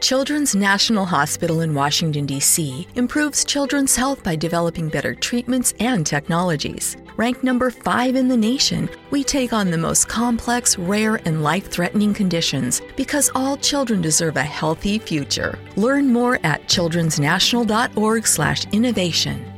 Children's National Hospital in Washington, D.C. improves children's health by developing better treatments and technologies. Ranked number five in the nation, we take on the most complex, rare, and life threatening conditions because all children deserve a healthy future. Learn more at childrensnational.org/slash innovation.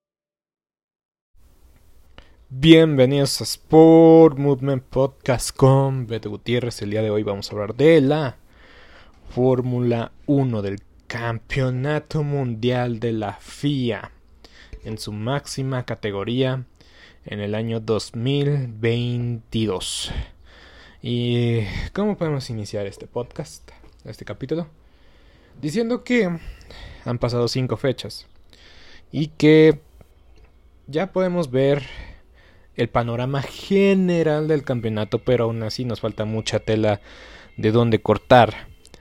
Bienvenidos a Sport Movement Podcast con Beto Gutiérrez. El día de hoy vamos a hablar de la Fórmula 1 del Campeonato Mundial de la FIA en su máxima categoría en el año 2022. ¿Y cómo podemos iniciar este podcast, este capítulo? Diciendo que han pasado cinco fechas y que ya podemos ver el panorama general del campeonato, pero aún así nos falta mucha tela de donde cortar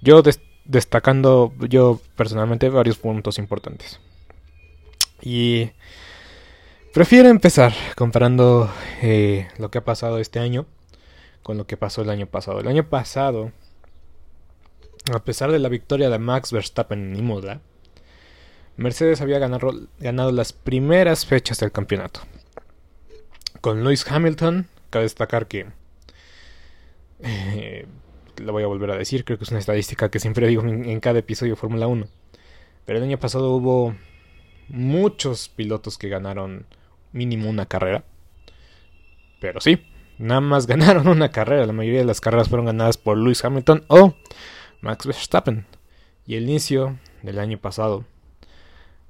Yo destacando yo personalmente varios puntos importantes. Y prefiero empezar comparando eh, lo que ha pasado este año con lo que pasó el año pasado. El año pasado, a pesar de la victoria de Max Verstappen en Imola, Mercedes había ganado, ganado las primeras fechas del campeonato. Con Lewis Hamilton, cabe destacar que eh, la voy a volver a decir, creo que es una estadística que siempre digo en, cada episodio de Fórmula 1. Pero el año pasado hubo muchos pilotos que ganaron mínimo una carrera. Pero sí, nada más ganaron una carrera. La mayoría de las carreras fueron ganadas por Lewis Hamilton o Max Verstappen. Y el inicio del año pasado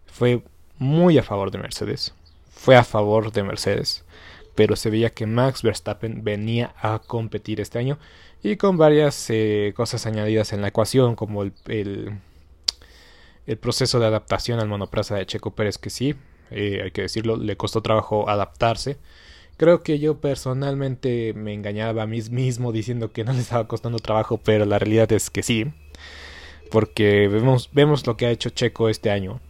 fue muy a favor de Mercedes. Fue a favor de Mercedes. Pero se veía que Max Verstappen venía a competir este año y con varias eh, cosas añadidas en la ecuación como el, proceso de adaptación al monoplaza de Checo Pérez que sí, eh, hay que decirlo, le costó trabajo adaptarse. Creo que yo personalmente me engañaba a mí mismo diciendo que no le estaba costando trabajo, pero la realidad es que sí. Porque vemos, vemos lo que ha hecho Checo este año.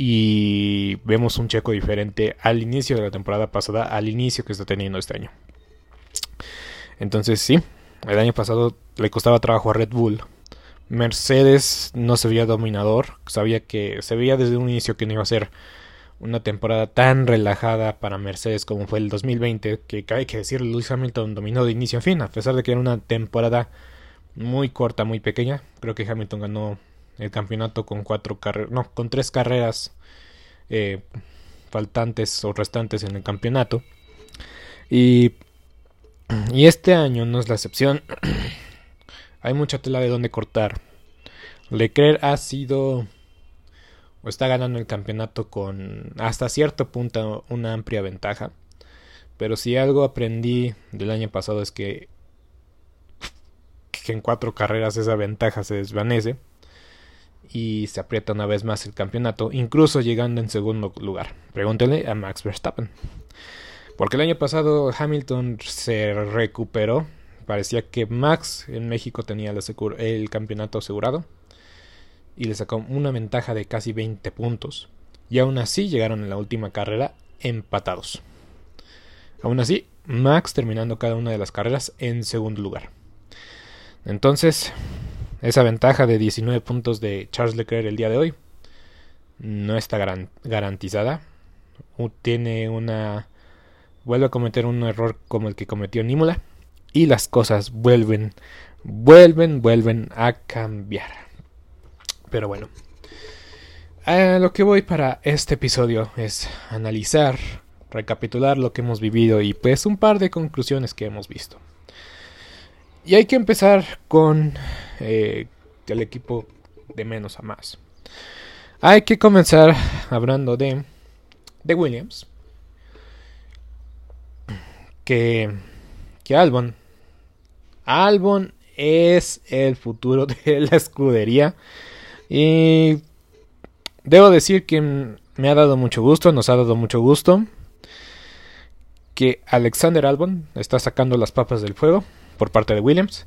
Y vemos un Checo diferente al inicio de la temporada pasada, al inicio que está teniendo este año. Entonces sí, el año pasado le costaba trabajo a Red Bull. Mercedes no se veía dominador, sabía que se veía desde un inicio que no iba a ser una temporada tan relajada para Mercedes como fue el 2020, que hay que decir, Lewis Hamilton dominó de inicio a fin, a pesar de que era una temporada muy corta, muy pequeña. Creo que Hamilton ganó el campeonato con cuatro carreras, no, con tres carreras eh, faltantes o restantes en el campeonato. Y y este año no es la excepción. hay mucha tela de donde cortar. Leclerc ha sido o está ganando el campeonato con hasta cierto punto una amplia ventaja. Pero si algo aprendí del año pasado es que, que en cuatro carreras esa ventaja se desvanece y se aprieta una vez más el campeonato, incluso llegando en segundo lugar. Pregúntele a Max Verstappen. Porque el año pasado Hamilton se recuperó. Parecía que Max en México tenía el campeonato asegurado. Y le sacó una ventaja de casi 20 puntos. Y aún así llegaron en la última carrera empatados. Aún así, Max terminando cada una de las carreras en segundo lugar. Entonces, esa ventaja de 19 puntos de Charles Leclerc el día de hoy no está garantizada. Tiene una. Vuelve a cometer un error como el que cometió Nímola. Y las cosas vuelven, vuelven, vuelven a cambiar. Pero bueno. Lo que voy para este episodio es analizar, recapitular lo que hemos vivido y pues un par de conclusiones que hemos visto. Y hay que empezar con eh, el equipo de menos a más. Hay que comenzar hablando de, de Williams. Que, que Albon. Albon es el futuro de la escudería. Y debo decir que me ha dado mucho gusto, nos ha dado mucho gusto que Alexander Albon está sacando las papas del fuego por parte de Williams.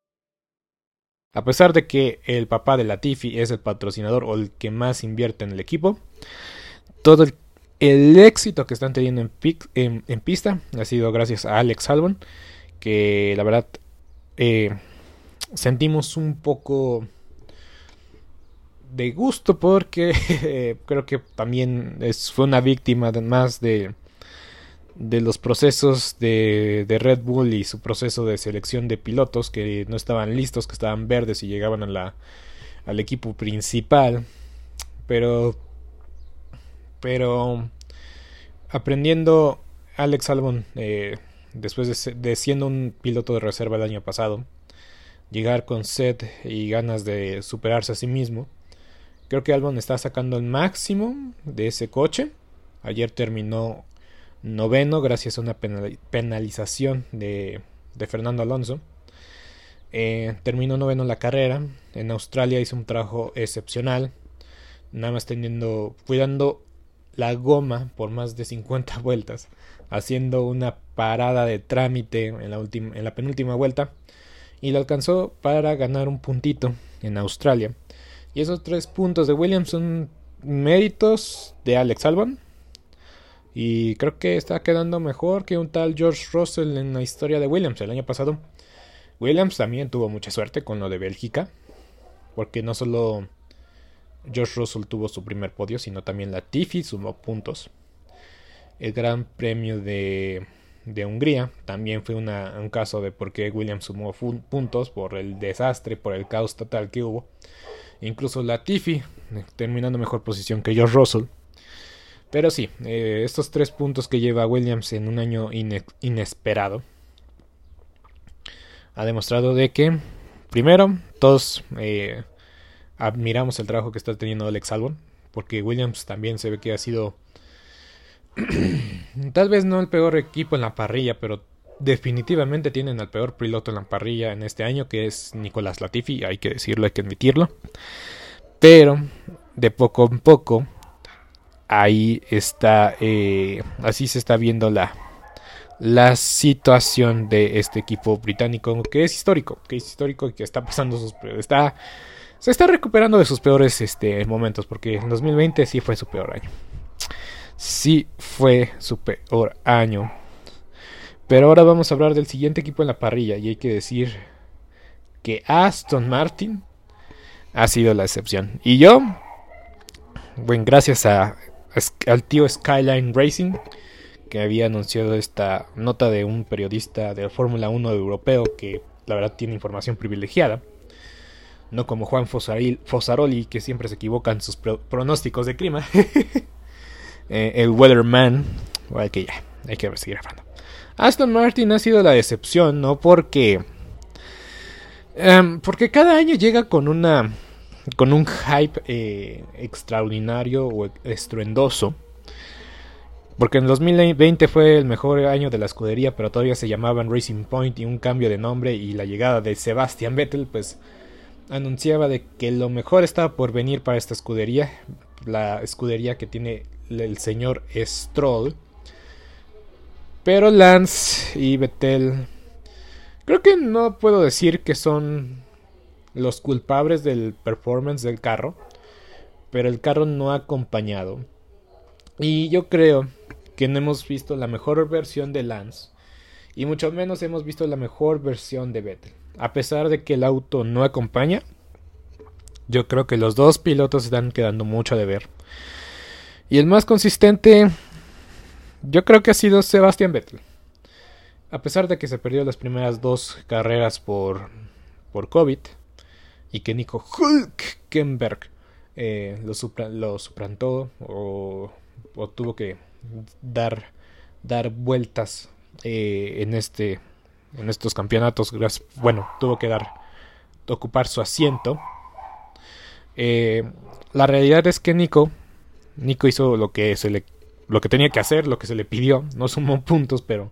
A pesar de que el papá de Latifi es el patrocinador o el que más invierte en el equipo, todo el, éxito que están teniendo en, pista ha sido gracias a Alex Albon, que la verdad eh, sentimos un poco de gusto porque creo que también fue una víctima más de de los procesos de, Red Bull y su proceso de selección de pilotos que no estaban listos, que estaban verdes y llegaban al equipo principal. Pero, pero aprendiendo Alex Albon, eh, después de, de, siendo un piloto de reserva el año pasado, llegar con sed y ganas de superarse a sí mismo, creo que Albon está sacando el máximo de ese coche. Ayer terminó noveno gracias a una penalización de, Fernando Alonso. Eh, terminó noveno la carrera. En Australia hizo un trabajo excepcional. Nada más teniendo, cuidando la goma por más de 50 vueltas. Haciendo una parada de trámite en la, en la penúltima vuelta. Y le alcanzó para ganar un puntito en Australia. Y esos tres puntos de Williams son méritos de Alex Albon y creo que está quedando mejor que un tal George Russell en la historia de Williams el año pasado. Williams también tuvo mucha suerte con lo de Bélgica. Porque no solo George Russell tuvo su primer podio, sino también la Tiffy sumó puntos. El Gran Premio de, de Hungría. También fue un caso de por qué Williams sumó puntos por el desastre, por el caos total que hubo. Incluso Latifi eh, terminando mejor posición que George Russell. Pero sí, eh, estos tres puntos que lleva Williams en un año inesperado ha demostrado de que, primero, todos eh, admiramos el trabajo que está teniendo Alex Albon, porque Williams también se ve que ha sido tal vez no el peor equipo en la parrilla, pero definitivamente tienen al peor piloto en la parrilla en este año, que es Nicolás Latifi, hay que decirlo, hay que admitirlo. Pero de poco en poco ahí está, eh, así se está viendo la, la situación de este equipo británico, que es histórico, que es histórico y que está pasando sus, está, se está recuperando de sus peores este, momentos, porque en 2020 sí fue su peor año. Sí fue su peor año. Pero ahora vamos a hablar del siguiente equipo en la parrilla y hay que decir que Aston Martin ha sido la excepción. Y yo, bueno, gracias a al tío Skyline Racing, que había anunciado esta nota de un periodista de Fórmula 1 europeo que la verdad tiene información privilegiada. No como Juan Fosaroli, que siempre se equivoca en sus pronósticos de clima. Eh, el Weatherman. Bueno, que ya, hay que seguir hablando. Aston Martin ha sido la decepción, ¿no? Porque. Em, porque cada año llega con una con un hype eh, extraordinario o estruendoso. Porque en 2020 fue el mejor año de la escudería, pero todavía se llamaban Racing Point y un cambio de nombre y la llegada de Sebastian Vettel pues anunciaba de que lo mejor estaba por venir para esta escudería, la escudería que tiene el señor Stroll. Pero Lance y Vettel creo que no puedo decir que son los culpables del performance del carro, pero el carro no ha acompañado. Y yo creo que no hemos visto la mejor versión de Lance y mucho menos hemos visto la mejor versión de Vettel. A pesar de que el auto no acompaña, yo creo que los dos pilotos están quedando mucho de ver. Y el más consistente, yo creo que ha sido Sebastian Vettel. A pesar de que se perdió las primeras dos carreras por, por COVID, y que Nico Hulkenberg eh, lo, suplantó o, tuvo que dar, dar vueltas eh, en, este, en estos campeonatos. Bueno, tuvo que dar ocupar su asiento. Eh, la realidad es que Nico, Nico hizo lo que se le, lo que tenía que hacer, lo que se le pidió. No sumó puntos, pero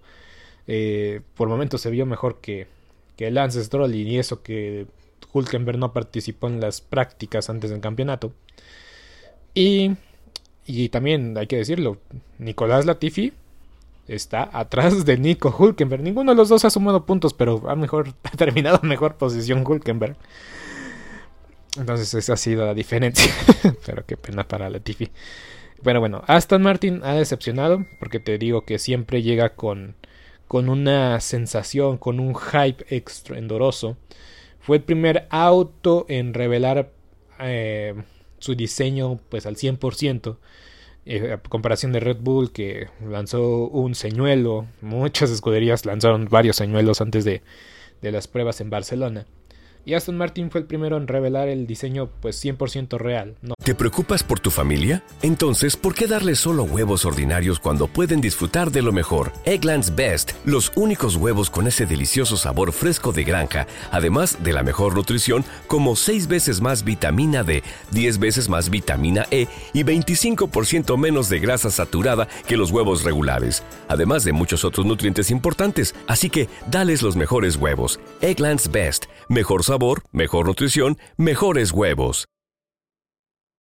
por momentos se vio mejor que, que Lance Stroll y eso que Hulkenberg no participó en las prácticas antes del campeonato. Y, y también hay que decirlo, Nicolás Latifi está atrás de Nico Hulkenberg. Ninguno de los dos ha sumado puntos, pero ha, mejor, ha terminado en mejor posición Hulkenberg. Entonces esa ha sido la diferencia. pero qué pena para Latifi. Pero bueno, Aston Martin ha decepcionado porque te digo que siempre llega con, con una sensación, con un hype extraendoroso fue el primer auto en revelar eh, su diseño pues al 100%. Eh, a comparación de Red Bull que lanzó un señuelo, muchas escuderías lanzaron varios señuelos antes de, de las pruebas en Barcelona. Y Aston Martin fue el primero en revelar el diseño pues 100% real. No. ¿Te preocupas por tu familia? Entonces, ¿por qué darles solo huevos ordinarios cuando pueden disfrutar de lo mejor? Eggland's Best, los únicos huevos con ese delicioso sabor fresco de granja, además de la mejor nutrición como 6 veces más vitamina D, 10 veces más vitamina E y 25% menos de grasa saturada que los huevos regulares, además de muchos otros nutrientes importantes. Así que, dales los mejores huevos. Eggland's Best, mejor sabor, mejor nutrición, mejores huevos.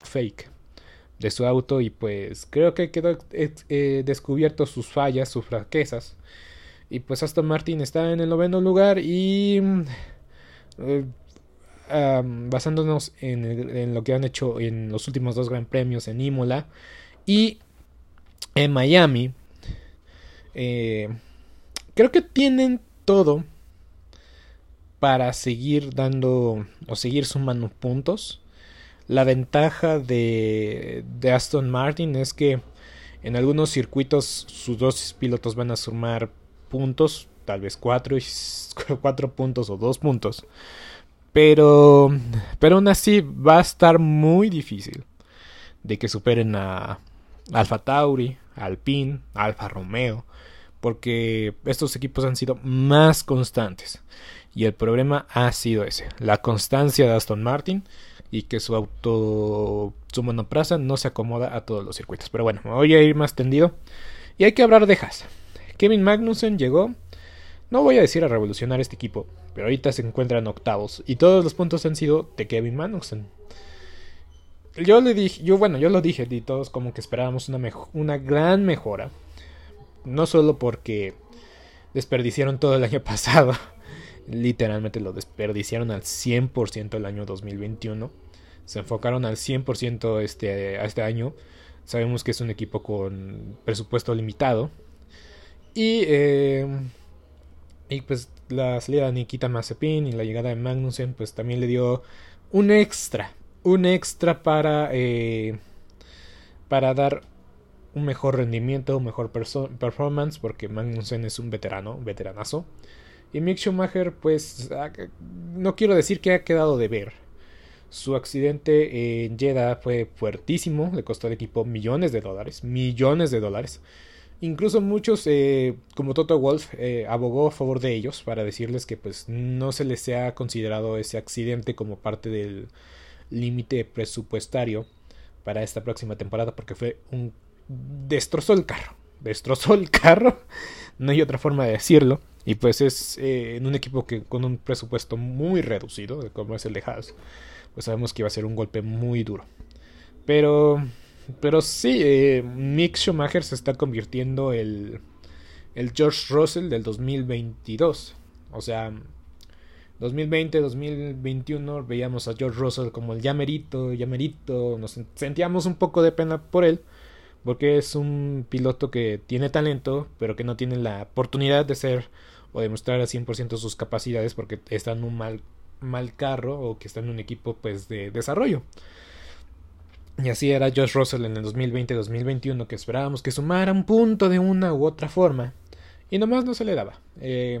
Fake de su auto y pues creo que quedó eh, eh, descubierto sus fallas, sus fraquezas. Y pues Aston Martin está en el noveno lugar y mm, eh, basándonos en, lo que han hecho en los últimos dos gran premios en Imola y en Miami, creo que tienen todo para seguir dando o seguir sumando puntos. La ventaja de, de Aston Martin es que en algunos circuitos sus dos pilotos van a sumar puntos, tal vez cuatro, cuatro puntos o dos puntos. Pero, pero aún así va a estar muy difícil de que superen a Alfa Tauri, Alpine, Alfa Romeo, porque estos equipos han sido más constantes. Y el problema ha sido ese, la constancia de Aston Martin y que su auto, su monoplaza no se acomoda a todos los circuitos. Pero bueno, voy a ir más tendido. Y hay que hablar de Haas. Kevin Magnussen llegó, no voy a decir a revolucionar este equipo, pero ahorita se encuentran octavos y todos los puntos han sido de Kevin Magnussen. Yo le dije, yo bueno, yo lo dije y todos como que esperábamos una, una gran mejora. No solo porque desperdiciaron todo el año pasado, literalmente lo desperdiciaron al 100% el año 2021. Se enfocaron al 100% este, a este año. Sabemos que es un equipo con presupuesto limitado. Y, eh, y pues la salida de Nikita Mazepin y la llegada de Magnussen pues también le dio un extra. Un extra para, eh, para dar un mejor rendimiento, un mejor performance, porque Magnussen es un veterano, veteranazo. Y Mick Schumacher, pues, no quiero decir que ha quedado de ver. Su accidente en Jeddah fue fuertísimo, le costó al equipo millones de dólares, millones de dólares. Incluso muchos, eh, como Toto Wolf, eh, abogó a favor de ellos para decirles que pues no se les ha considerado ese accidente como parte del límite presupuestario para esta próxima temporada porque fue un destrozó el carro, destrozó el carro, no hay otra forma de decirlo. Y pues es eh, en un equipo que con un presupuesto muy reducido, como es el de pues sabemos que iba a ser un golpe muy duro. Pero, pero sí, eh, Mick Schumacher se está convirtiendo el, el George Russell del 2022. O sea, 2020, 2021 veíamos a George Russell como el llamerito, llamerito, nos sentíamos un poco de pena por él, porque es un piloto que tiene talento, pero que no tiene la oportunidad de ser o demostrar a 100% sus capacidades porque está en un mal, mal carro o que está en un equipo pues de desarrollo. Y así era Josh Russell en el 2020-2021 que esperábamos que sumara un punto de una u otra forma y nomás no se le daba. Eh,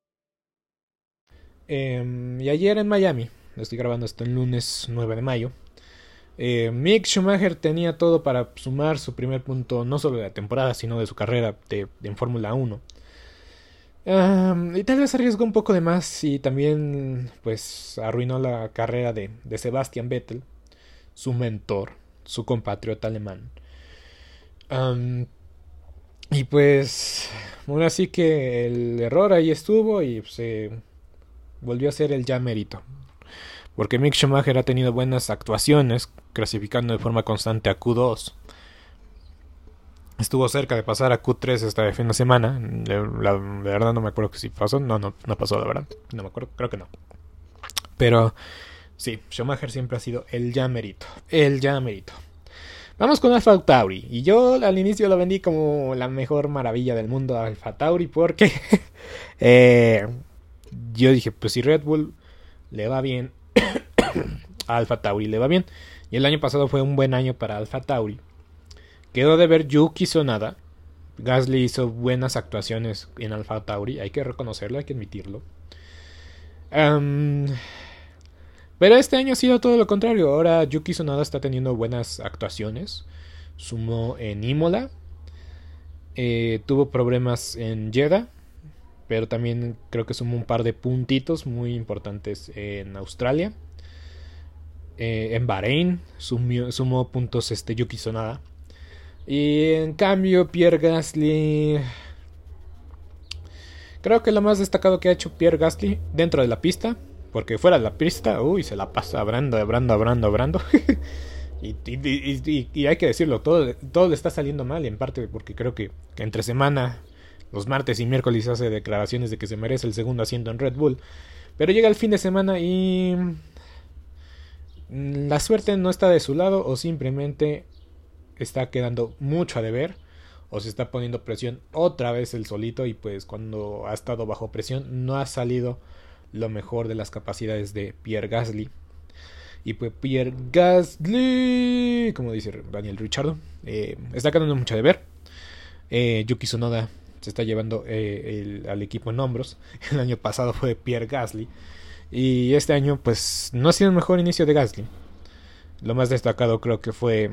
Em, y ayer en Miami, estoy grabando esto el lunes 9 de mayo, eh, Mick Schumacher tenía todo para sumar su primer punto no solo de la temporada, sino de su carrera de, en Fórmula 1. y tal vez arriesgó un poco de más y también pues arruinó la carrera de, de Sebastian Vettel, su mentor, su compatriota alemán. y pues, aún así que el error ahí estuvo y se volvió a ser el ya mérito. Porque Mick Schumacher ha tenido buenas actuaciones, clasificando de forma constante a Q2. Estuvo cerca de pasar a Q3 esta fin de semana. De, la, verdad no me acuerdo si pasó. No, no, no pasó, la verdad. No me acuerdo, creo que no. Pero sí, Schumacher siempre ha sido el ya mérito. El ya mérito. Vamos con Alfa Tauri. Y yo al inicio lo vendí como la mejor maravilla del mundo Alfa Tauri porque eh, yo dije, pues si Red Bull le va bien, a Alfa Tauri le va bien. Y el año pasado fue un buen año para Alfa Tauri. Quedó de ver Yuki Sonada. Gasly hizo buenas actuaciones en Alfa Tauri, hay que reconocerlo, hay que admitirlo. pero este año ha sido todo lo contrario. Ahora Yuki Sonada está teniendo buenas actuaciones. Sumó en Imola. Eh, tuvo problemas en Jeddah pero también creo que sumó un par de puntitos muy importantes en Australia. Eh, en Bahrein sumó puntos este Yuki Sonada. Y en cambio Pierre Gasly... Creo que lo más destacado que ha hecho Pierre Gasly dentro de la pista, porque fuera de la pista, uy, se la pasa abrando, abrando, abrando, abrando. y, hay que decirlo, todo, todo le está saliendo mal, en parte porque creo que entre semana los martes y miércoles hace declaraciones de que se merece el segundo asiento en Red Bull. Pero llega el fin de semana y la suerte no está de su lado o simplemente está quedando mucho a deber o se está poniendo presión otra vez el solito y pues cuando ha estado bajo presión no ha salido lo mejor de las capacidades de Pierre Gasly. Y pues Pierre Gasly, como dice Daniel Richardo, eh, está quedando mucho a deber. Eh, Yuki Sonoda se está llevando eh, al equipo en hombros. El año pasado fue Pierre Gasly. Y este año, pues, no ha sido el mejor inicio de Gasly. Lo más destacado creo que fue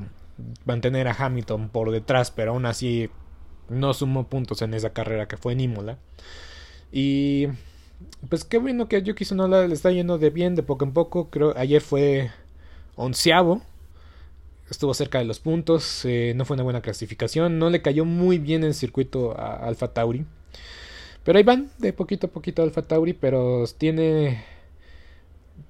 mantener a Hamilton por detrás, pero aún así no sumó puntos en esa carrera que fue en Imola. Y pues qué bueno que a Yuki Tsunoda le está yendo de bien, de poco en poco. Creo ayer fue onceavo estuvo cerca de los puntos, eh, no fue una buena clasificación, no le cayó muy bien el circuito a Alfa Tauri. Pero ahí van, de poquito a poquito Alfa Tauri, pero tiene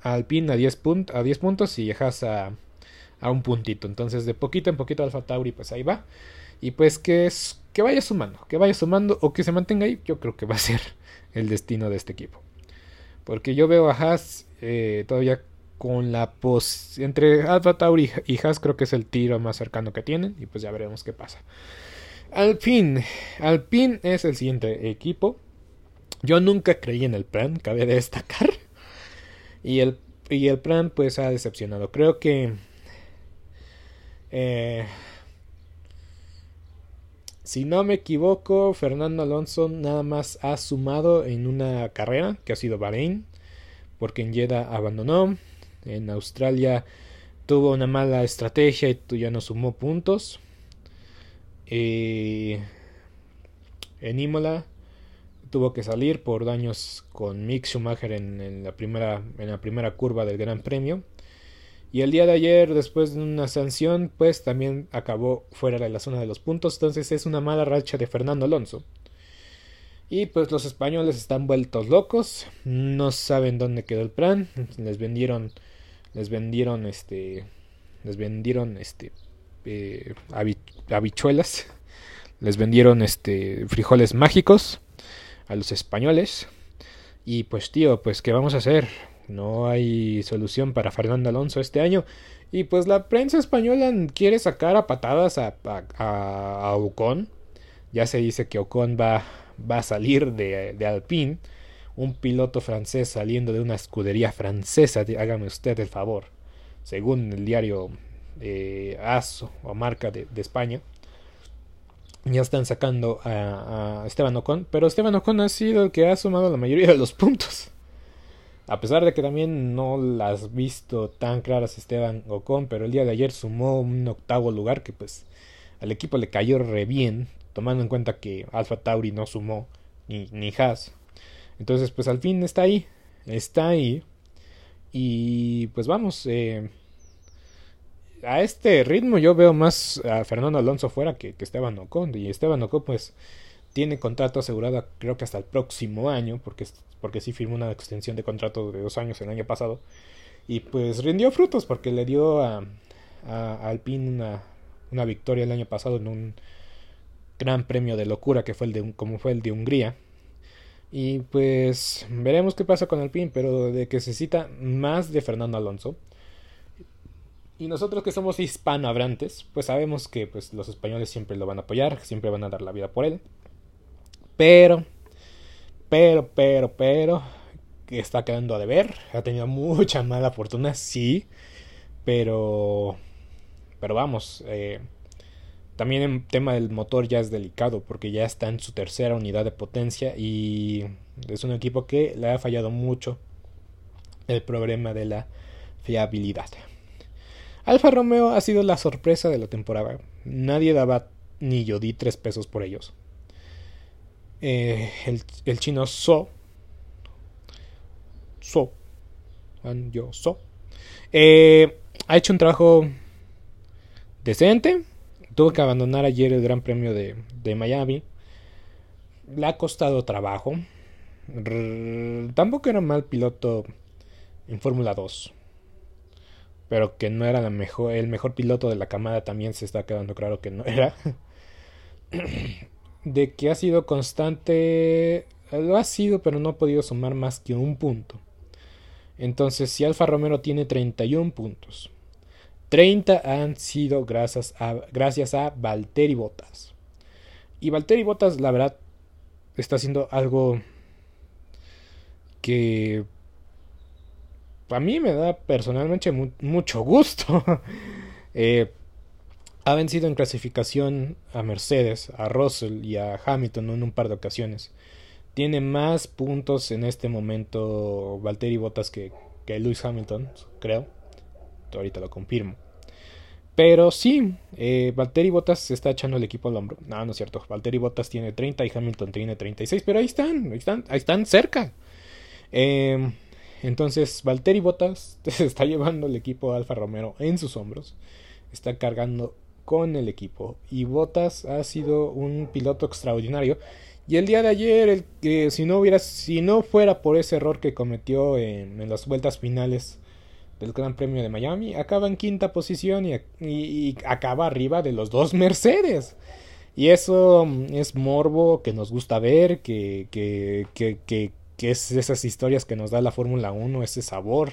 Alpine a 10, a 10 puntos y dejas a, a, un puntito. Entonces, de poquito en poquito Alfa Tauri, pues ahí va. Y pues que, es, que vaya sumando, que vaya sumando o que se mantenga ahí, yo creo que va a ser el destino de este equipo. Porque yo veo a Haas eh, todavía con la pos. Entre Alfa Tauri y Haas, creo que es el tiro más cercano que tienen. Y pues ya veremos qué pasa. Alpine. Alpine es el siguiente equipo. Yo nunca creí en el plan, cabe destacar. Y el, y el plan pues ha decepcionado. Creo que... Eh, si no me equivoco, Fernando Alonso nada más ha sumado en una carrera, que ha sido Bahrein, porque en Jeddah abandonó. En Australia tuvo una mala estrategia y ya no sumó puntos. En Imola tuvo que salir por daños con Mick Schumacher en, la primera, en la primera curva del Gran Premio. Y el día de ayer, después de una sanción, pues también acabó fuera de la zona de los puntos. Entonces es una mala racha de Fernando Alonso. Y pues los españoles están vueltos locos. No saben dónde quedó el plan. Les vendieron. Les vendieron este. Les vendieron este. Eh, habichuelas. Les vendieron este. frijoles mágicos. A los españoles. Y pues tío, pues ¿qué vamos a hacer? No hay solución para Fernando Alonso este año. Y pues la prensa española quiere sacar a patadas a, a, Ocon. Ya se dice que Ocon va, va a salir de, de Alpine. Un piloto francés saliendo de una escudería francesa. Hágame usted el favor. Según el diario eh, ASO o marca de, de, España. Ya están sacando a, Esteban Ocon. Pero Esteban Ocon ha sido el que ha sumado la mayoría de los puntos. A pesar de que también no las visto tan claras Esteban Ocon, pero el día de ayer sumó un octavo lugar que pues al equipo le cayó re bien, tomando en cuenta que Alfa Tauri no sumó ni, ni Haas. Entonces pues al fin está ahí, está ahí. Y pues vamos, eh, a este ritmo yo veo más a Fernando Alonso fuera que, que Esteban Ocon. Y Esteban Ocon pues tiene contrato asegurado creo que hasta el próximo año, porque, porque sí firmó una extensión de contrato de dos años el año pasado. Y pues rindió frutos porque le dio a, a, Alpine una, una, victoria el año pasado en un gran premio de locura que fue el de como fue el de Hungría. Y pues veremos qué pasa con Alpine, pero de que se cita más de Fernando Alonso. Y nosotros que somos hispanohablantes, pues sabemos que pues, los españoles siempre lo van a apoyar, siempre van a dar la vida por él. Pero, pero, pero, pero, está quedando a deber. Ha tenido mucha mala fortuna, sí. Pero, pero vamos, eh, también el tema del motor ya es delicado porque ya está en su tercera unidad de potencia y es un equipo que le ha fallado mucho el problema de la fiabilidad. Alfa Romeo ha sido la sorpresa de la temporada. Nadie daba ni yo di tres pesos por ellos. Eh, el, chino So, So, yo So, eh, ha hecho un trabajo decente. Tuvo que abandonar ayer el Gran Premio de, de Miami. Le ha costado trabajo. tampoco era mal piloto en Fórmula 2. Pero que no era la mejor, el mejor piloto de la camada también se está quedando claro que no era. de que ha sido constante, lo ha sido, pero no ha podido sumar más que un punto. Entonces, si Alfa Romero tiene 31 puntos, 30 han sido gracias a, gracias a Valtteri Bottas. Y Valtteri Bottas, la verdad, está haciendo algo que a mí me da personalmente mucho gusto. eh, ha vencido en clasificación a Mercedes, a Russell y a Hamilton en un par de ocasiones. Tiene más puntos en este momento Valtteri Bottas que, que Lewis Hamilton, creo. Ahorita lo confirmo. Pero sí, eh, Valtteri Bottas se está echando el equipo al hombro. No, no es cierto. Valtteri Bottas tiene 30 y Hamilton tiene 36. Pero ahí están, ahí están, ahí están cerca. Eh, entonces, Valtteri Bottas se está llevando el equipo Alfa Romero en sus hombros. Está cargando con el equipo. Y Bottas ha sido un piloto extraordinario. Y el día de ayer, el, si no hubiera, si no fuera por ese error que cometió en, las vueltas finales del Gran Premio de Miami, acaba en quinta posición y, y, acaba arriba de los dos Mercedes. Y eso mm, es morbo que nos gusta ver, que, que, que, que, que es esas historias que nos da la Fórmula 1, ese sabor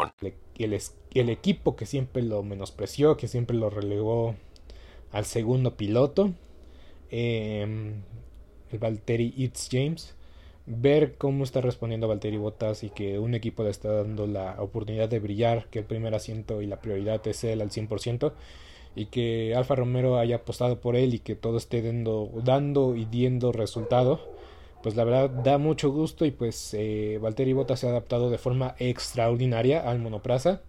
El, el, equipo que siempre lo menospreció, que siempre lo relegó al segundo piloto, eh, el Valtteri It's James, ver cómo está respondiendo Valtteri Bottas y que un equipo le está dando la oportunidad de brillar, que el primer asiento y la prioridad es él al 100%, y que Alfa Romero haya apostado por él y que todo esté dando, dando y diendo resultado pues la verdad da mucho gusto y pues eh, Valtteri Bottas se ha adaptado de forma extraordinaria al monoplaza,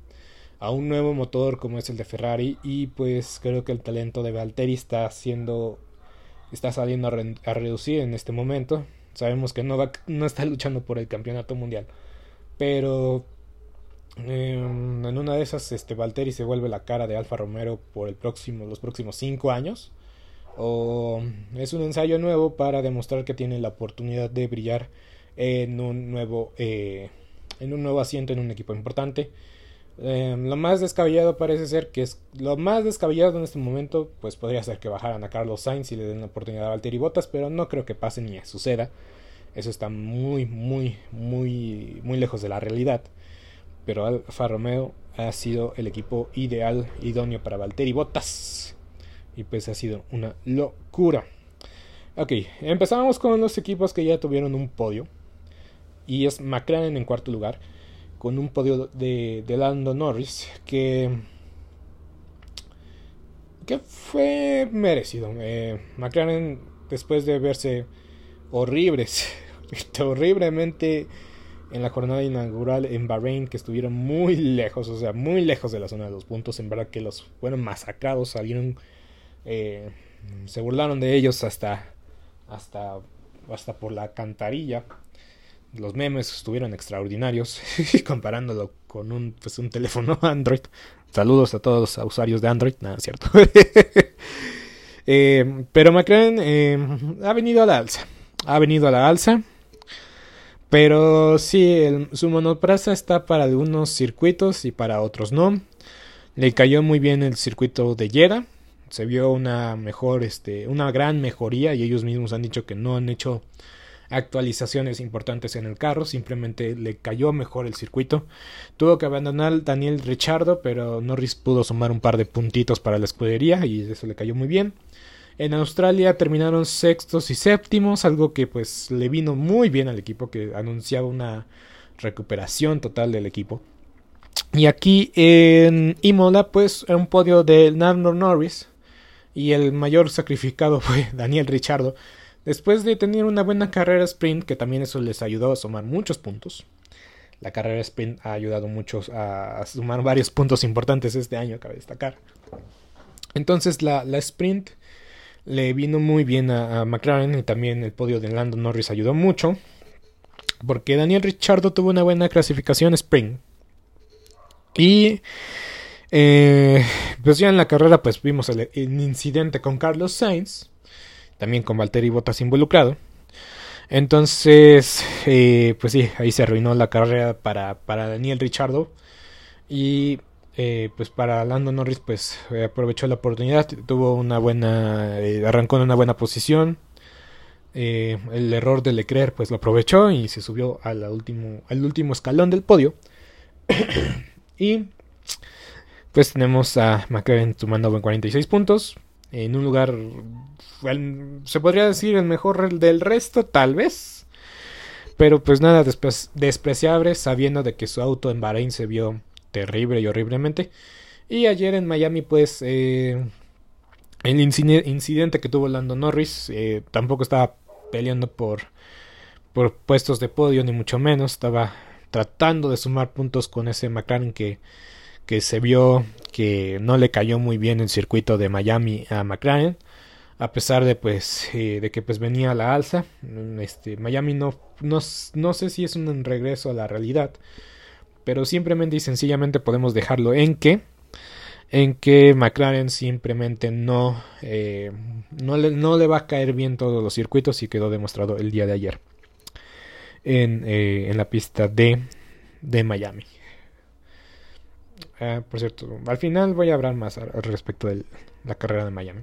a un nuevo motor como es el de Ferrari y pues creo que el talento de Valtteri está haciendo, está saliendo a, reducir en este momento. Sabemos que no, va, no está luchando por el campeonato mundial, pero em, en una de esas este Valtteri se vuelve la cara de Alfa Romero por el próximo, los próximos cinco años o es un ensayo nuevo para demostrar que tiene la oportunidad de brillar en un nuevo eh, en un nuevo asiento en un equipo importante. Em, lo más descabellado parece ser que es lo más descabellado en este momento pues podría ser que bajaran a Carlos Sainz y le den la oportunidad a Valtteri Bottas pero no creo que pase ni suceda. Eso está muy muy muy muy lejos de la realidad. Pero Alfa Romeo ha sido el equipo ideal idóneo para Valtteri Bottas y pues ha sido una locura. Ok, empezamos con los equipos que ya tuvieron un podio. Y es McLaren en cuarto lugar. Con un podio de, de Lando Norris. Que. Que fue merecido. Eh, McLaren, después de verse horribles. horriblemente en la jornada inaugural en Bahrein, que estuvieron muy lejos, o sea, muy lejos de la zona de los puntos. En verdad que los fueron masacrados, salieron eh, se burlaron de ellos hasta, hasta, hasta por la cantarilla. Los memes estuvieron extraordinarios comparándolo con un, pues, un teléfono Android. Saludos a todos los usuarios de Android, nada, cierto. Eh, pero McLaren eh, ha venido a la alza. Ha venido a la alza. Pero sí, su monoplaza está para algunos circuitos y para otros no. Le cayó muy bien el circuito de Jeddah se vio una mejor, este, una gran mejoría y ellos mismos han dicho que no han hecho actualizaciones importantes en el carro, simplemente le cayó mejor el circuito. Tuvo que abandonar Daniel Richardo, pero Norris pudo sumar un par de puntitos para la escudería y eso le cayó muy bien. En Australia terminaron sextos y séptimos, algo que pues le vino muy bien al equipo que anunciaba una recuperación total del equipo. Y aquí en Imola pues un podio de Nando Norris y el mayor sacrificado fue Daniel Richardo. Después de tener una buena carrera sprint, que también eso les ayudó a sumar muchos puntos. La carrera sprint ha ayudado mucho a sumar varios puntos importantes este año, cabe destacar. Entonces la, sprint le vino muy bien a, McLaren y también el podio de Lando Norris ayudó mucho. Porque Daniel Richardo tuvo una buena clasificación sprint. Y eh, pues ya en la carrera pues vimos el, incidente con Carlos Sainz, también con Valtteri Bottas involucrado. Entonces, eh, pues sí, ahí se arruinó la carrera para, para Daniel Richardo. Y eh, pues para Lando Norris, pues aprovechó la oportunidad, tuvo una buena, arrancó en una buena posición. el error de Leclerc, pues lo aprovechó y se subió al último, al último escalón del podio. y pues tenemos a McLaren sumando 46 puntos. En un lugar, se podría decir el mejor del resto, tal vez. Pero pues nada despreciable, sabiendo de que su auto en Bahrein se vio terrible y horriblemente. Y ayer en Miami, pues, eh, el incidente que tuvo Lando Norris eh, tampoco estaba peleando por, por puestos de podio, ni mucho menos. Estaba tratando de sumar puntos con ese McLaren que que se vio que no le cayó muy bien el circuito de Miami a McLaren a pesar de pues eh, de que pues venía a la alza. Este Miami no, no, no sé si es un regreso a la realidad pero simplemente y sencillamente podemos dejarlo en que en que McLaren simplemente no eh, no, le, no le va a caer bien todos los circuitos y quedó demostrado el día de ayer en, eh, en la pista de, de Miami Ah, por cierto, al final voy a hablar más al respecto de la carrera de Miami.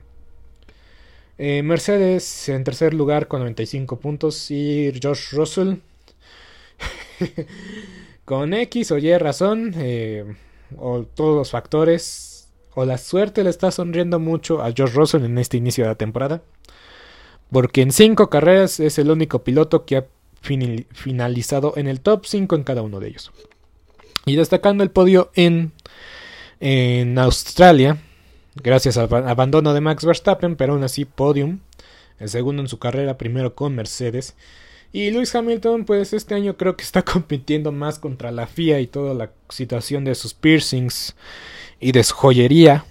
Eh, Mercedes en tercer lugar con 95 puntos y Josh Russell con X o Y razón eh, o todos los factores o la suerte le está sonriendo mucho a Josh Russell en este inicio de la temporada porque en 5 carreras es el único piloto que ha finalizado en el top 5 en cada uno de ellos. Y destacando el podio en, en Australia, gracias al abandono de Max Verstappen, pero aún así podium, el segundo en su carrera, primero con Mercedes. Y Lewis Hamilton, pues este año creo que está compitiendo más contra la FIA y toda la situación de sus piercings y de su joyería.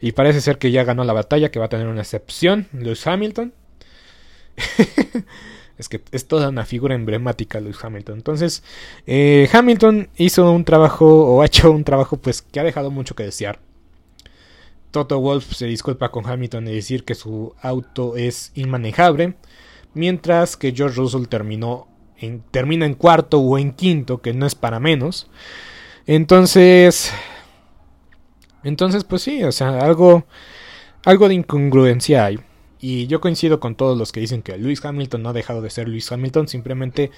Y parece ser que ya ganó la batalla, que va a tener una excepción, Lewis Hamilton. Es que es toda una figura emblemática Lewis Hamilton. Entonces, eh, Hamilton hizo un trabajo, o ha hecho un trabajo, pues que ha dejado mucho que desear. Toto Wolf se disculpa con Hamilton y decir que su auto es inmanejable. Mientras que George Russell terminó en, termina en cuarto o en quinto, que no es para menos. Entonces. Entonces, pues sí, o sea, algo. Algo de incongruencia hay. Y yo coincido con todos los que dicen que Lewis Hamilton no ha dejado de ser Lewis Hamilton, simplemente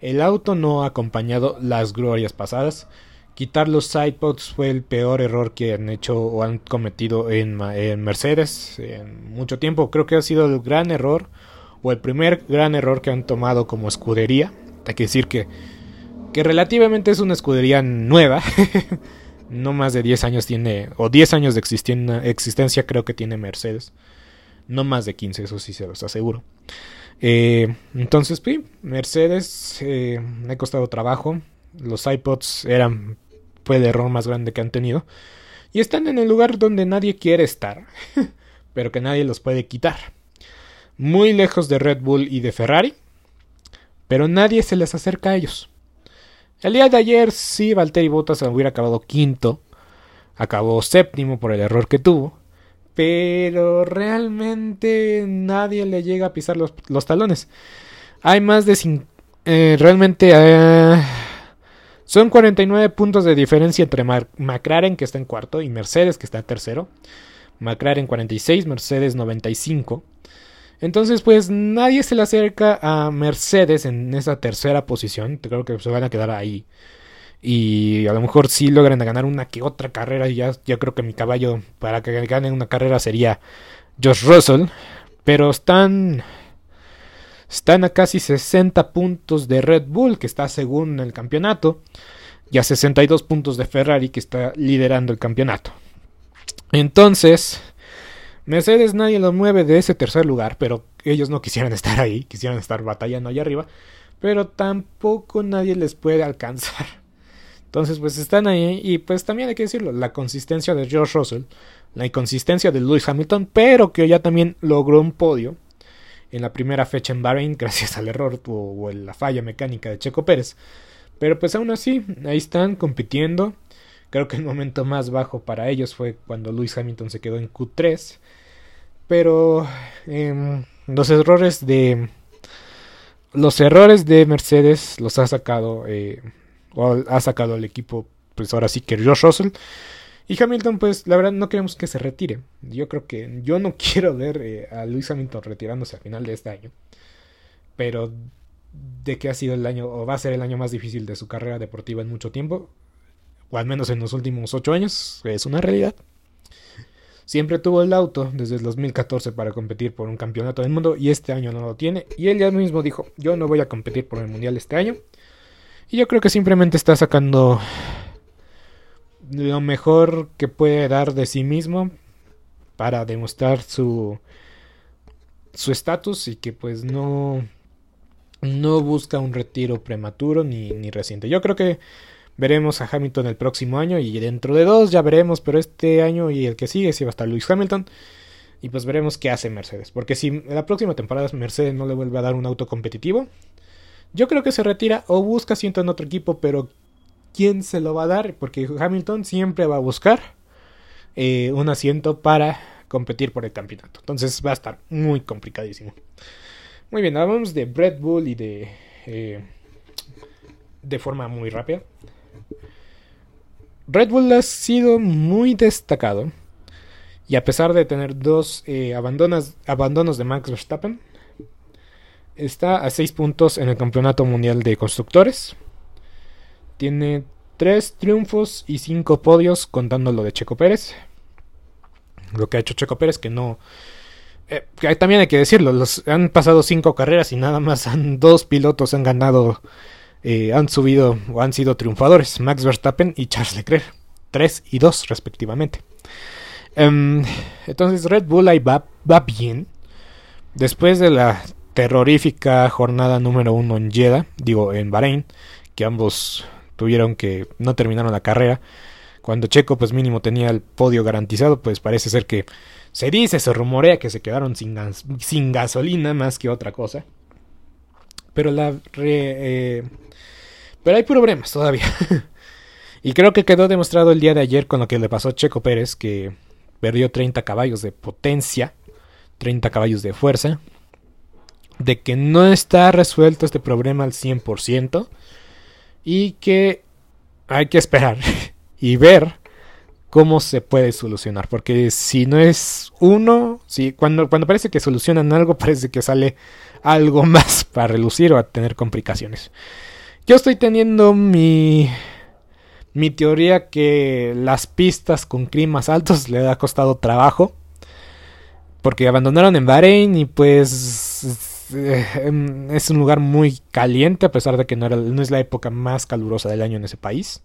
el auto no ha acompañado las glorias pasadas. Quitar los sidepods fue el peor error que han hecho o han cometido en, Mercedes en mucho tiempo. Creo que ha sido el gran error o el primer gran error que han tomado como escudería. Hay que decir que, que relativamente es una escudería nueva. no más de 10 años tiene, o 10 años de existencia creo que tiene Mercedes. No más de 15, eso sí se los aseguro. Eh, entonces, sí, Mercedes eh, me ha costado trabajo. Los iPods eran fue el error más grande que han tenido. Y están en el lugar donde nadie quiere estar, pero que nadie los puede quitar. Muy lejos de Red Bull y de Ferrari, pero nadie se les acerca a ellos. El día de ayer sí, Valtteri Bottas hubiera acabado quinto, acabó séptimo por el error que tuvo, pero realmente nadie le llega a pisar los, talones. Hay más de... Eh, realmente eh, son 49 puntos de diferencia entre McLaren que está en cuarto y Mercedes que está en tercero. McLaren 46, Mercedes 95. Entonces pues nadie se le acerca a Mercedes en esa tercera posición. Creo que se van a quedar ahí. Y a lo mejor sí logran ganar una que otra carrera. Y ya, ya creo que mi caballo para que ganen una carrera sería Josh Russell. Pero están. Están a casi 60 puntos de Red Bull, que está según el campeonato. Y a 62 puntos de Ferrari, que está liderando el campeonato. Entonces. Mercedes nadie lo mueve de ese tercer lugar, pero ellos no quisieran estar ahí, quisieran estar batallando allá arriba, pero tampoco nadie les puede alcanzar. Entonces, pues están ahí. Y pues también hay que decirlo, la consistencia de George Russell, la inconsistencia de Lewis Hamilton, pero que ya también logró un podio en la primera fecha en Bahrein gracias al error o, la falla mecánica de Checo Pérez. Pero pues aún así, ahí están compitiendo. Creo que el momento más bajo para ellos fue cuando Lewis Hamilton se quedó en Q3. Pero em, los errores de los errores de Mercedes los ha sacado, eh, o ha sacado el equipo, pues ahora sí que Josh Russell. Y Hamilton, pues la verdad no queremos que se retire. Yo creo que yo no quiero ver eh, a Luis Hamilton retirándose al final de este año. Pero de que ha sido el año, o va a ser el año más difícil de su carrera deportiva en mucho tiempo, o al menos en los últimos ocho años, es una realidad. Siempre tuvo el auto desde el 2014 para competir por un campeonato del mundo y este año no lo tiene. Y él ya mismo dijo, yo no voy a competir por el mundial este año. Y yo creo que simplemente está sacando lo mejor que puede dar de sí mismo para demostrar su su estatus y que pues no no busca un retiro prematuro ni, ni reciente. Yo creo que veremos a Hamilton el próximo año y dentro de dos ya veremos, pero este año y el que sigue si va a estar Luis Hamilton y pues veremos qué hace Mercedes, porque si la próxima temporada Mercedes no le vuelve a dar un auto competitivo, yo creo que se retira o busca asiento en otro equipo, pero quién se lo va a dar, porque Hamilton siempre va a buscar eh, un asiento para competir por el campeonato. Entonces va a estar muy complicadísimo. Muy bien, hablamos de Red Bull y de... Eh, de forma muy rápida. Red Bull ha sido muy destacado. Y a pesar de tener dos eh, abandonos, abandonos de Max Verstappen, está a 6 puntos en el Campeonato Mundial de Constructores. Tiene 3 triunfos y 5 podios contando lo de Checo Pérez. Lo que ha hecho Checo Pérez que no... Eh, también hay que decirlo, los, han pasado 5 carreras y nada más han, dos pilotos han ganado, eh, han subido o han sido triunfadores, Max Verstappen y Charles Leclerc, 3 y 2 respectivamente. Um, entonces Red Bull ahí va, va bien. Después de la terrorífica jornada número 1 en Jeddah, digo en Bahrein, que ambos tuvieron que no terminaron la carrera. Cuando Checo pues mínimo tenía el podio garantizado, pues parece ser que se dice, se rumorea que se quedaron sin, sin gasolina más que otra cosa. Pero la eh, pero hay problemas todavía. y creo que quedó demostrado el día de ayer con lo que le pasó a Checo Pérez, que perdió 30 caballos de potencia, 30 caballos de fuerza, de que no está resuelto este problema al 100% y que hay que esperar y ver cómo se puede solucionar. Porque si no es uno, si cuando, cuando parece que solucionan algo, parece que sale algo más para relucir o a tener complicaciones. Yo estoy teniendo mi, mi teoría que las pistas con climas altos le ha costado trabajo. Porque abandonaron en Bahrein y pues eh, em, es un lugar muy caliente, a pesar de que no, es la época más calurosa del año en ese país.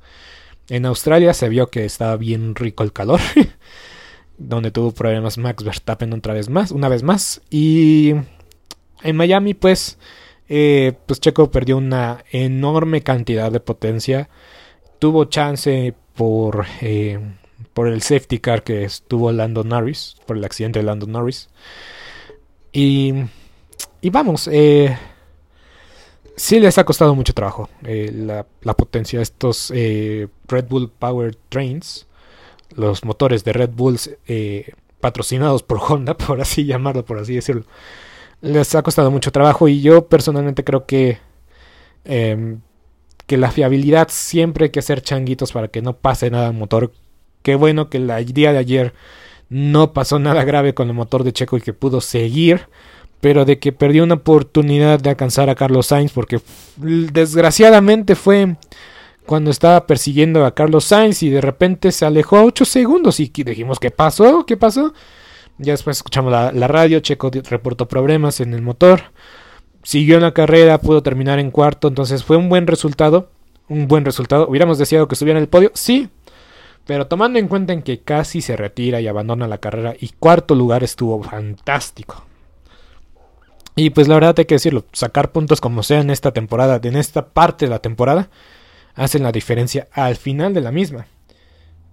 En Australia se vio que estaba bien rico el calor, donde tuvo problemas Max Verstappen otra vez más, una vez más. Y en Miami, pues, eh, pues Checo perdió una enorme cantidad de potencia. Tuvo chance por, eh, por el safety car que estuvo Lando Norris, por el accidente de Lando Norris. Y y vamos, eh, sí les ha costado mucho trabajo eh, la, la, potencia. Estos eh, Red Bull Power Trains, los motores de Red Bulls eh, patrocinados por Honda, por así llamarlo, por así decirlo, les ha costado mucho trabajo. Y yo personalmente creo que, em, que la fiabilidad siempre hay que hacer changuitos para que no pase nada al motor. Qué bueno que el día de ayer no pasó nada grave con el motor de Checo y que pudo seguir pero de que perdió una oportunidad de alcanzar a Carlos Sainz porque desgraciadamente fue cuando estaba persiguiendo a Carlos Sainz y de repente se alejó a 8 segundos y dijimos ¿qué pasó? ¿qué pasó? Ya después escuchamos la, radio, Checo reportó problemas en el motor, siguió en la carrera, pudo terminar en cuarto, entonces fue un buen resultado, un buen resultado. ¿Hubiéramos deseado que estuviera en el podio? Sí, pero tomando en cuenta en que casi se retira y abandona la carrera y cuarto lugar estuvo fantástico. Y pues la verdad hay que decirlo, sacar puntos como sea en esta temporada, en esta parte de la temporada, hacen la diferencia al final de la misma.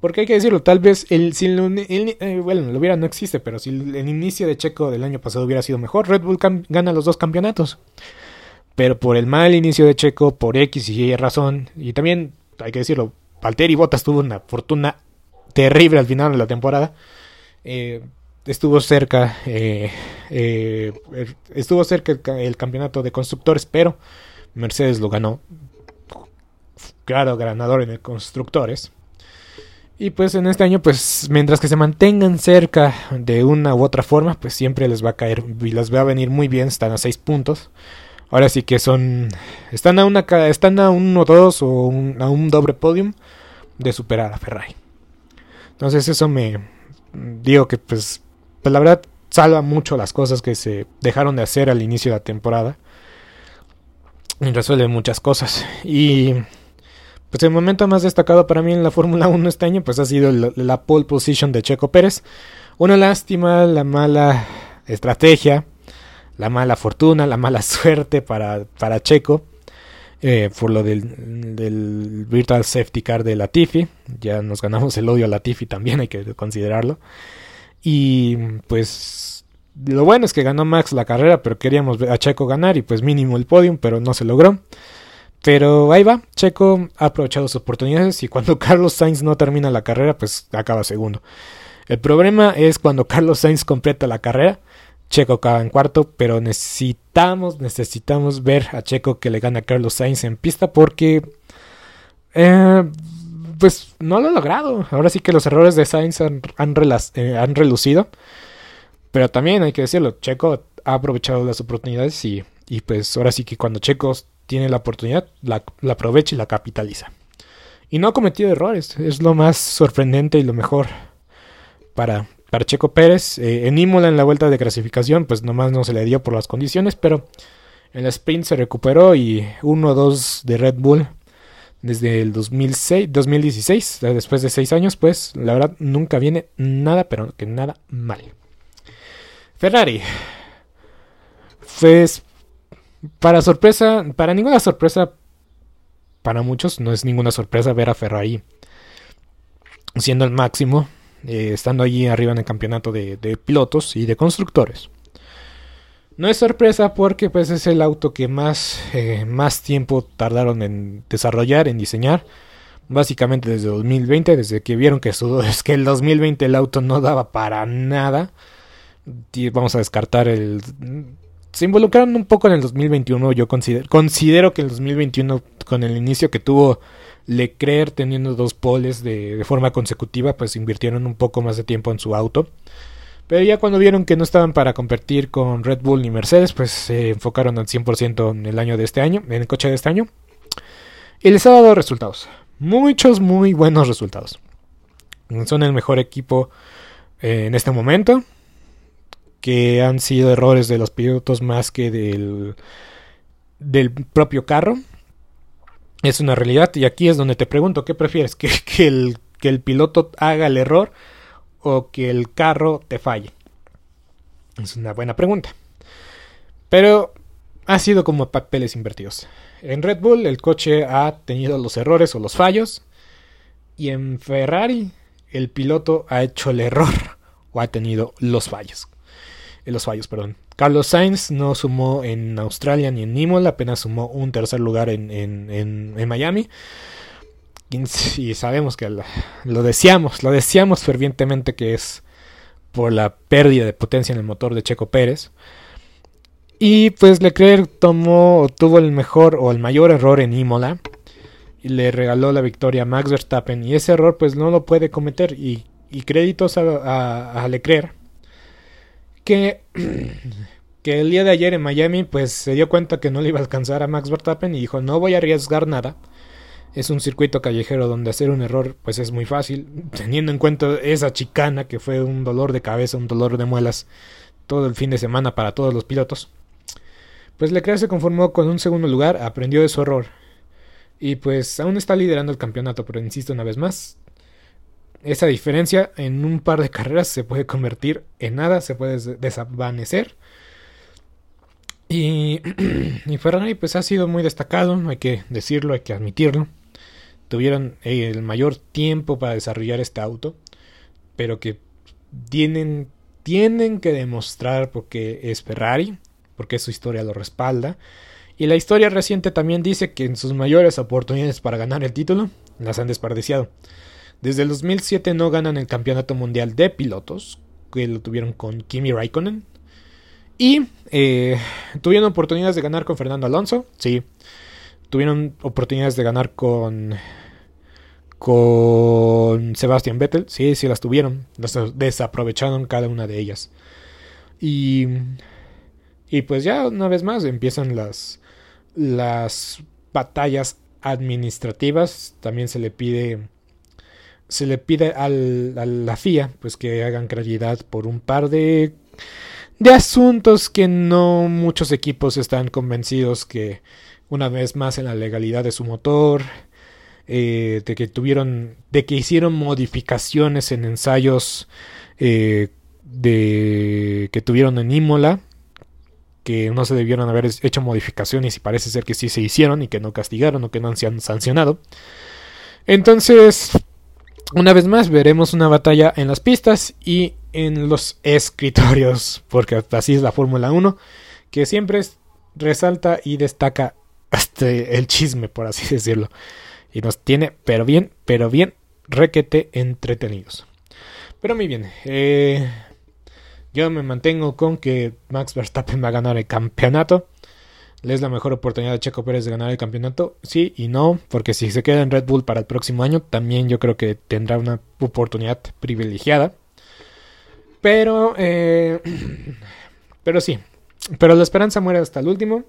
Porque hay que decirlo, tal vez el, si el, eh, bueno, lo hubiera no existe, pero si el, inicio de Checo del año pasado hubiera sido mejor, Red Bull gana los dos campeonatos. Pero por el mal inicio de Checo, por X y Y razón, y también hay que decirlo, Valtteri Bottas tuvo una fortuna terrible al final de la temporada. Eh, estuvo cerca, eh, eh, estuvo cerca el, campeonato de constructores, pero Mercedes lo ganó. Claro, ganador en el constructores. Y pues en este año, pues mientras que se mantengan cerca de una u otra forma, pues siempre les va a caer y les va a venir muy bien. Están a 6 puntos. Ahora sí que son. Están a una están a uno dos o a un doble podium de superar a Ferrari. Entonces eso me digo que pues, pues la verdad salva mucho las cosas que se dejaron de hacer al inicio de la temporada. Y resuelve muchas cosas. Y pues el momento más destacado para mí en la Fórmula 1 este año pues ha sido la, pole position de Checo Pérez. Una lástima, la mala estrategia, la mala fortuna, la mala suerte para, para Checo. Eh, por lo del, del, Virtual Safety Car de Latifi. Ya nos ganamos el odio a Latifi también, hay que considerarlo. Y pues lo bueno es que ganó Max la carrera, pero queríamos a Checo ganar y pues mínimo el podium, pero no se logró. Pero ahí va, Checo ha aprovechado sus oportunidades y cuando Carlos Sainz no termina la carrera, pues acaba segundo. El problema es cuando Carlos Sainz completa la carrera, Checo acaba en cuarto, pero necesitamos, necesitamos ver a Checo que le gana a Carlos Sainz en pista porque, eh, pues no lo ha logrado. Ahora sí que los errores de Sainz han, eh, han relucido, pero también hay que decirlo, Checo ha aprovechado las oportunidades y, y pues ahora sí que cuando Checo tiene la oportunidad, la, aprovecha y la capitaliza. Y no ha cometido errores, es lo más sorprendente y lo mejor para, para Checo Pérez. Eh, en Imola en la vuelta de clasificación, pues nomás no se le dio por las condiciones, pero en la sprint se recuperó y 1-2 de Red Bull desde el 2006, 2016, después de 6 años, pues la verdad nunca viene nada, pero que nada mal. Ferrari. Pues para sorpresa, para ninguna sorpresa, para muchos no es ninguna sorpresa ver a Ferrari siendo el máximo, eh, estando allí arriba en el campeonato de, pilotos y de constructores. No es sorpresa porque pues es el auto que más, eh, más tiempo tardaron en desarrollar, en diseñar. Básicamente desde 2020, desde que vieron que, es que el 2020 el auto no daba para nada. Vamos a descartar el se involucraron un poco en el 2021. Yo considero, considero que el 2021, con el inicio que tuvo Leclerc teniendo dos poles de, forma consecutiva, pues invirtieron un poco más de tiempo en su auto. Pero ya cuando vieron que no estaban para competir con Red Bull ni Mercedes, pues se enfocaron al 100% en el año de este año, en el coche de este año. Y les ha dado resultados. Muchos, muy buenos resultados. Son el mejor equipo eh, en este momento que han sido errores de los pilotos más que del, del propio carro. Es una realidad y aquí es donde te pregunto, ¿qué prefieres? ¿Que, el, ¿Que el piloto haga el error o que el carro te falle? Es una buena pregunta. Pero ha sido como papeles invertidos. En Red Bull el coche ha tenido los errores o los fallos. Y en Ferrari el piloto ha hecho el error o ha tenido los fallos los fallos, perdón. Carlos Sainz no sumó en Australia ni en Imola, apenas sumó un tercer lugar en, en, en, Miami. Y sabemos que lo deseamos, lo deseamos fervientemente que es por la pérdida de potencia en el motor de Checo Pérez. Y pues Leclerc tomó, tuvo el mejor o el mayor error en Imola y le regaló la victoria a Max Verstappen. Y ese error pues no lo puede cometer. Y, y créditos a, a, a Leclerc que, que el día de ayer en Miami pues se dio cuenta que no le iba a alcanzar a Max Verstappen y dijo no voy a arriesgar nada. Es un circuito callejero donde hacer un error pues es muy fácil, teniendo en cuenta esa chicana que fue un dolor de cabeza, un dolor de muelas todo el fin de semana para todos los pilotos. Pues Leclerc se conformó con un segundo lugar, aprendió de su error. Y pues aún está liderando el campeonato, pero insisto una vez más, esa diferencia en un par de carreras se puede convertir en nada, se puede desvanecer. Y, y, Ferrari pues ha sido muy destacado, hay que decirlo, hay que admitirlo. Tuvieron el mayor tiempo para desarrollar este auto, pero que tienen, tienen que demostrar porque es Ferrari, porque su historia lo respalda. Y la historia reciente también dice que en sus mayores oportunidades para ganar el título las han desperdiciado. Desde el 2007 no ganan el Campeonato Mundial de Pilotos, que lo tuvieron con Kimi Raikkonen. Y eh, tuvieron oportunidades de ganar con Fernando Alonso, sí. Tuvieron oportunidades de ganar con con Sebastian Vettel, sí, sí las tuvieron, las desaprovecharon cada una de ellas. Y y pues ya una vez más empiezan las las batallas administrativas, también se le pide se le pide al, a la FIA pues que hagan claridad por un par de de asuntos que no muchos equipos están convencidos que una vez más en la legalidad de su motor, eh, de que tuvieron, de que hicieron modificaciones en ensayos eh, de que tuvieron en Imola, que no se debieron haber hecho modificaciones y parece ser que sí se hicieron y que no castigaron o que no se han sancionado. Entonces, una vez más veremos una batalla en las pistas y en los escritorios, porque así es la Fórmula 1, que siempre resalta y destaca este, el chisme, por así decirlo. Y nos tiene, pero bien, pero bien, requete entretenidos. Pero muy bien, eh, yo me mantengo con que Max Verstappen va a ganar el campeonato. ¿Le es la mejor oportunidad de Checo Pérez de ganar el campeonato? Sí y no, porque si se queda en Red Bull para el próximo año, también yo creo que tendrá una oportunidad privilegiada. Pero, eh, pero sí, pero la esperanza muere hasta el último,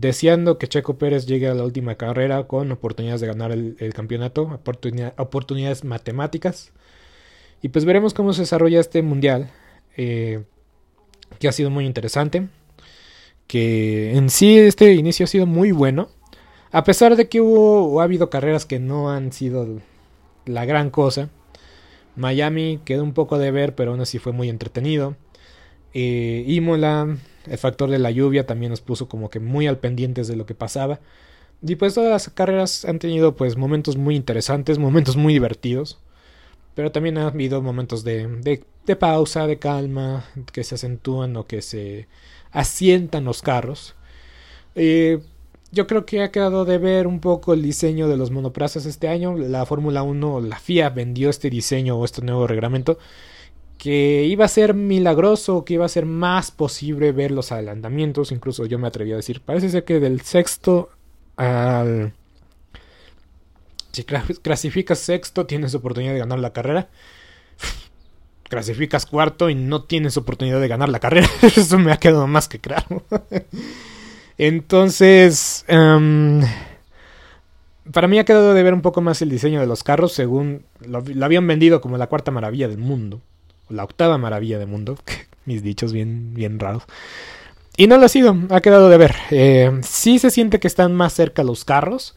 deseando que Checo Pérez llegue a la última carrera con oportunidades de ganar el, campeonato, oportunidades matemáticas. Y pues veremos cómo se desarrolla este mundial, eh, que ha sido muy interesante que en sí este inicio ha sido muy bueno. A pesar de que hubo o ha habido carreras que no han sido la gran cosa. Miami quedó un poco de ver, pero aún así fue muy entretenido. Eh, Imola, el factor de la lluvia también nos puso como que muy al pendientes de lo que pasaba. Y pues todas las carreras han tenido pues momentos muy interesantes, momentos muy divertidos. Pero también ha habido momentos de, de, de pausa, de calma, que se acentúan o que se asientan los carros. Yo creo que ha quedado de ver un poco el diseño de los monoplazas este año. La Fórmula 1, la FIA vendió este diseño o este nuevo reglamento que iba a ser milagroso, que iba a ser más posible ver los adelantamientos. Incluso yo me atreví a decir, parece ser que del sexto al... Si clasificas sexto, tienes oportunidad de ganar la carrera clasificas cuarto y no tienes oportunidad de ganar la carrera. Eso me ha quedado más que claro. Entonces, em, para mí ha quedado de ver un poco más el diseño de los carros, según lo, habían vendido como la cuarta maravilla del mundo, la octava maravilla del mundo, mis dichos bien, bien raros. Y no lo ha sido, ha quedado de ver. Eh, sí se siente que están más cerca los carros,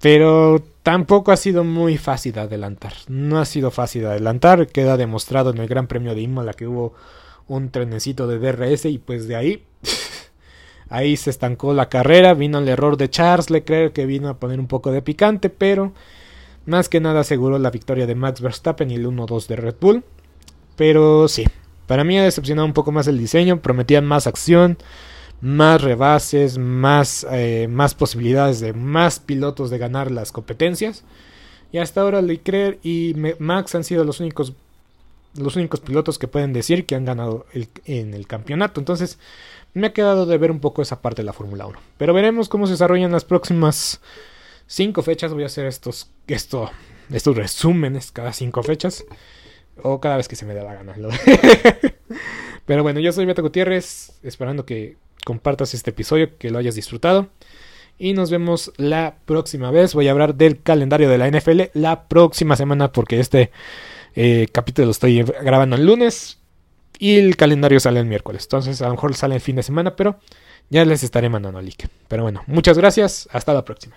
pero tampoco ha sido muy fácil de adelantar. No ha sido fácil de adelantar. Queda demostrado en el Gran Premio de Imola que hubo un trenecito de DRS y pues de ahí ahí se estancó la carrera. Vino el error de Charles Leclerc que vino a poner un poco de picante, pero más que nada aseguró la victoria de Max Verstappen y el 1-2 de Red Bull. Pero sí, para mí ha decepcionado un poco más el diseño. Prometían más acción más rebases, más, eh, más posibilidades de más pilotos de ganar las competencias. Y hasta ahora Leclerc y Max han sido los únicos los únicos pilotos que pueden decir que han ganado en el campeonato. Entonces, me ha quedado de ver un poco esa parte de la Fórmula 1. Pero veremos cómo se desarrollan las próximas cinco fechas. Voy a hacer estos, esto, estos resúmenes cada cinco fechas. O cada vez que se me dé la gana. Pero bueno, yo soy Beto Gutiérrez, esperando que compartas este episodio, que lo hayas disfrutado. Y nos vemos la próxima vez. Voy a hablar del calendario de la NFL la próxima semana porque este eh, capítulo lo estoy grabando el lunes y el calendario sale el miércoles. Entonces a lo mejor sale el fin de semana, pero ya les estaré mandando el link. Pero bueno, muchas gracias. Hasta la próxima.